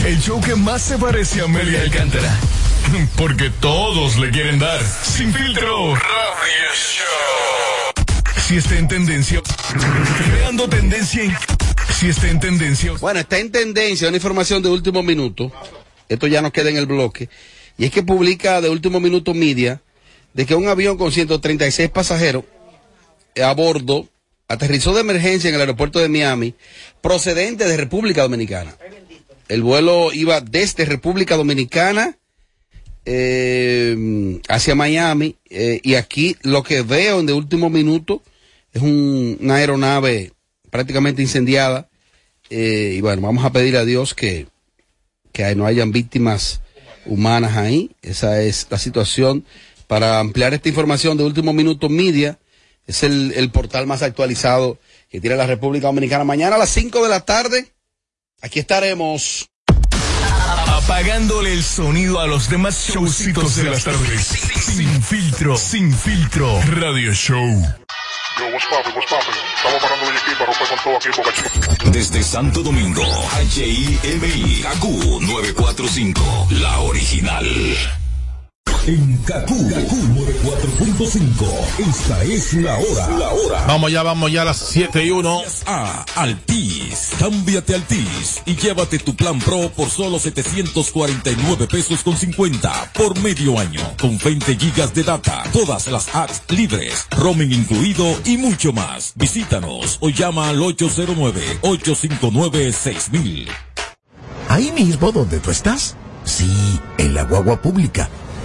El, show que más se parece a Amelia Alcántara. <laughs> Porque todos le quieren dar. Sin filtro. Si está en tendencia. Creando tendencia en. Si está en tendencia. Bueno, está en tendencia una información de último minuto. Esto ya nos queda en el bloque. Y es que publica de último minuto media de que un avión con 136 pasajeros a bordo aterrizó de emergencia en el aeropuerto de Miami procedente de República Dominicana. El vuelo iba desde República Dominicana eh, hacia Miami eh, y aquí lo que veo en de último minuto es un- una aeronave prácticamente incendiada eh, y bueno, vamos a pedir a Dios que, que no hayan víctimas humanas ahí. Esa es la situación. Para ampliar esta información de último minuto media, es el, el portal más actualizado que tiene la República Dominicana. Mañana a las 5 de la tarde, aquí estaremos. apagándole el sonido a los demás showcitos de las tardes. Sin filtro, sin filtro, radio show. Estamos parando el equipo para romper con todo aquí en Chica. Desde Santo Domingo, HIMI, KQ 945, la original. En KQ, KQ 94.5, esta es la hora. La hora. Vamos ya, vamos ya a las 7 y 1. A Altis. Cámbiate Altis y llévate tu plan Pro por solo 749 pesos con 50 por medio año. Con 20 gigas de data, todas las apps libres, roaming incluido y mucho más. Visítanos o llama al 809-859-6000. Ahí mismo donde tú estás. Sí, en la guagua pública,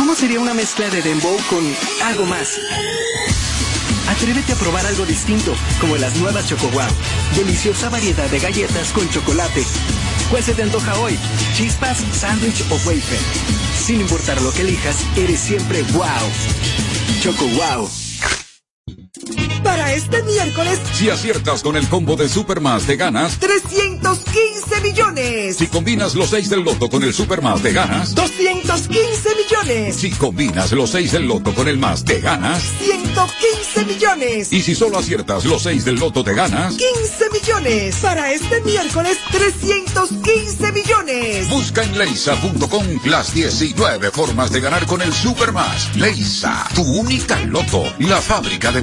¿cómo sería una mezcla de dembow con algo más? Atrévete a probar algo distinto, como las nuevas Choco Wow. Deliciosa variedad de galletas con chocolate. ¿Cuál se te antoja hoy? ¿Chispas, sándwich o wafer? Sin importar lo que elijas, eres siempre wow. Choco Wow. Para este miércoles, Si aciertas con el combo de Supermas de ganas, 315 millones. si combinas los 6 del loto con el Supermas de ganas, 215 millones. si combinas los 6 del loto con el más de ganas, 115 millones. y si solo aciertas los 6 del loto de ganas, 15 millones. Para este miércoles, 315 millones. Busca en leisa.com las 19 formas de ganar con el Supermas. Leisa, tu única loto, la fábrica de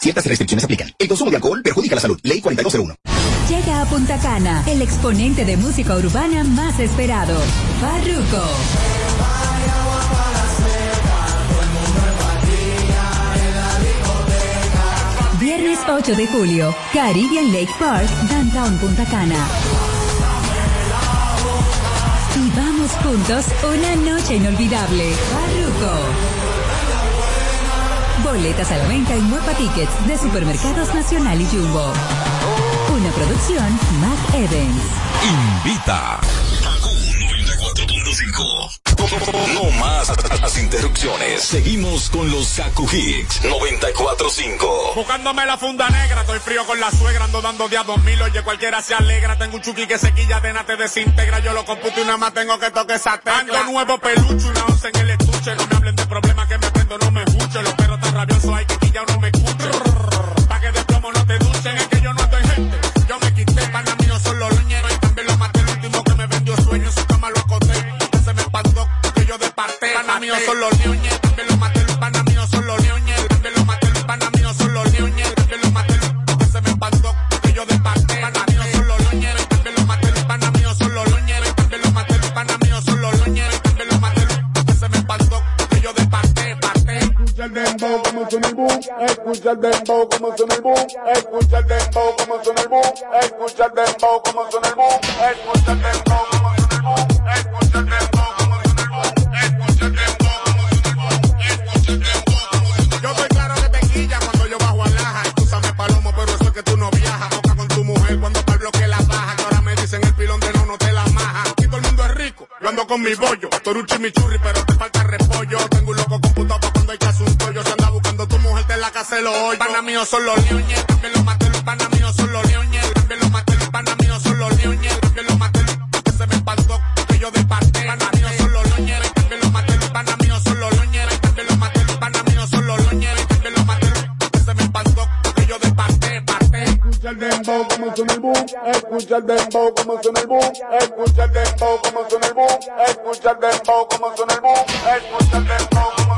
Ciertas restricciones aplican. El consumo de alcohol perjudica la salud. Ley 4201. Llega a Punta Cana, el exponente de música urbana más esperado, Farruko. Viernes 8 de julio, Caribbean Lake Park, Downtown Punta Cana. Y vamos juntos una noche inolvidable. Farruko. Boletas a la venta en Muepa Tickets de Supermercados Nacional y Jumbo. Una producción Mac Evans. Invita. No más las interrupciones. Seguimos con los Kaku Hicks 945. Buscándome la funda negra, estoy frío con la suegra, ando dando día 2000, oye cualquiera se alegra, tengo un chuki que se quilla, de te desintegra, yo lo computo y nada más tengo que toque esa tecla. Ando nuevo peluche, una once en el estuche, no me hablen de problemas los perros tan rabiosos hay que quilla, no me escucho. Como suena el boom, escucha el dembow como suena el boom, escucha el dembow como suena el boom, escucha el dembow como suena el boom, escucha el dembow como suena el boom, escucha el dembow como suena el boom, escucha el dembow Yo estoy claro que te quilla cuando yo bajo a laja. Escúchame, palomo, pero eso es que tú no viajas. Boca con tu mujer cuando para el bloque la baja. Que ahora me dicen el pilón de no, no te la maja. Aquí todo el mundo es rico. Yo ando con mi bollo. Toruchi mi churri, pero oye. Pana mío son los leones, también los maté, los pana míos son los leones, también los maté, los pana míos son los leones, también los maté, que se me espantó, que yo de parte. Pana míos son los leones, también los maté, los pana míos son los leones, también los maté, los pana míos son los leones, también los maté, que se me espantó, que yo. Escucha el dembow como suena el boom, escucha el dembow como suena el boom, escucha el dembow como suena el boom, escucha el dembow como suena el boom, escucha el dembow como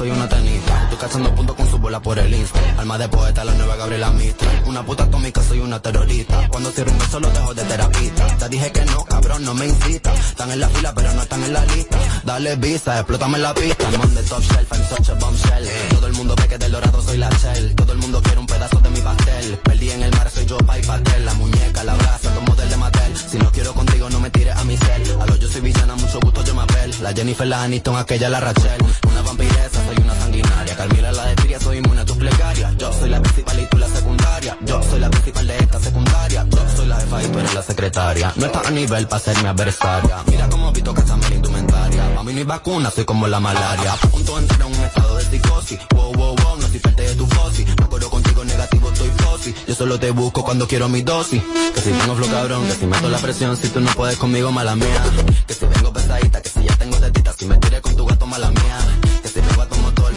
soy una tenista, estoy cazando puntos con su bola por el insta. Alma de poeta, la nueva Gabriela Mistral. Una puta atómica, soy una terrorista. Cuando cierro un beso, lo dejo de terapista. Te dije que no, cabrón, no me incita. Están en la fila, pero no están en la lista. Dale visa, explótame la pista. I'm on the top shelf, I'm such a bombshell. Todo el mundo ve que del dorado soy la shell. Todo el mundo quiere un pedazo de mi pastel. Perdí en el mar, soy yo, pa' y pastel. La muñeca, la brasa, tomo del de Mattel. Si no quiero contigo, no me tires a mi cel. A lo yo soy villana, mucho gusto, yo me apel. La Jennifer, la Aniston, aquella, la Rachel. Una vampiresa, soy una sanguinaria. Carmila, la de Tiria, soy inmune a tus plegarias. Yo soy la principal y tú la secundaria. Yo soy la principal de esta secundaria. Yo soy la jefa y tú eres la secretaria. No estás a nivel para ser mi adversaria. Mira cómo visto que la indumentaria. A mí no hay vacuna, soy como la malaria. A punto entrar en un estado de psicosis. Wow, wow, wow, no soy parte de tu fosi. No corro contigo negativo, estoy fosi. Yo solo te busco cuando quiero mi dosis. Que si tengo flow cabrón, que si meto la presión, si tú no puedes conmigo, mala mía. Que si vengo pesadita, que si ya tengo tetita, si me tiré con tu gato, mala mía.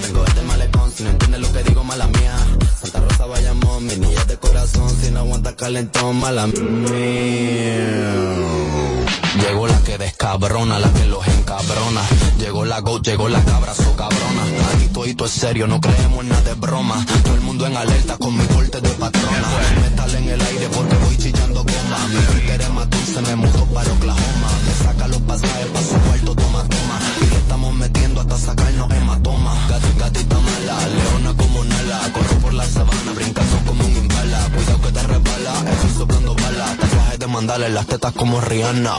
Vengo desde malecón, si no entiendes lo que digo, mala mía. Santa Rosa Bayamón, mi niña de corazón, si no aguanta calentón, mala mía. Llegó la que descabrona, la que los encabrona. Llegó la go, llegó la cabra, so cabrona. Aquí todo es serio, no creemos en nada de broma. Todo el mundo en alerta con mi corte de patrona. Metal en el aire porque voy chillando goma. Mi Twitter es se me mudó para Oklahoma. Me saca los pasajes pa' su cuarto, toma, En las tetas como Rihanna.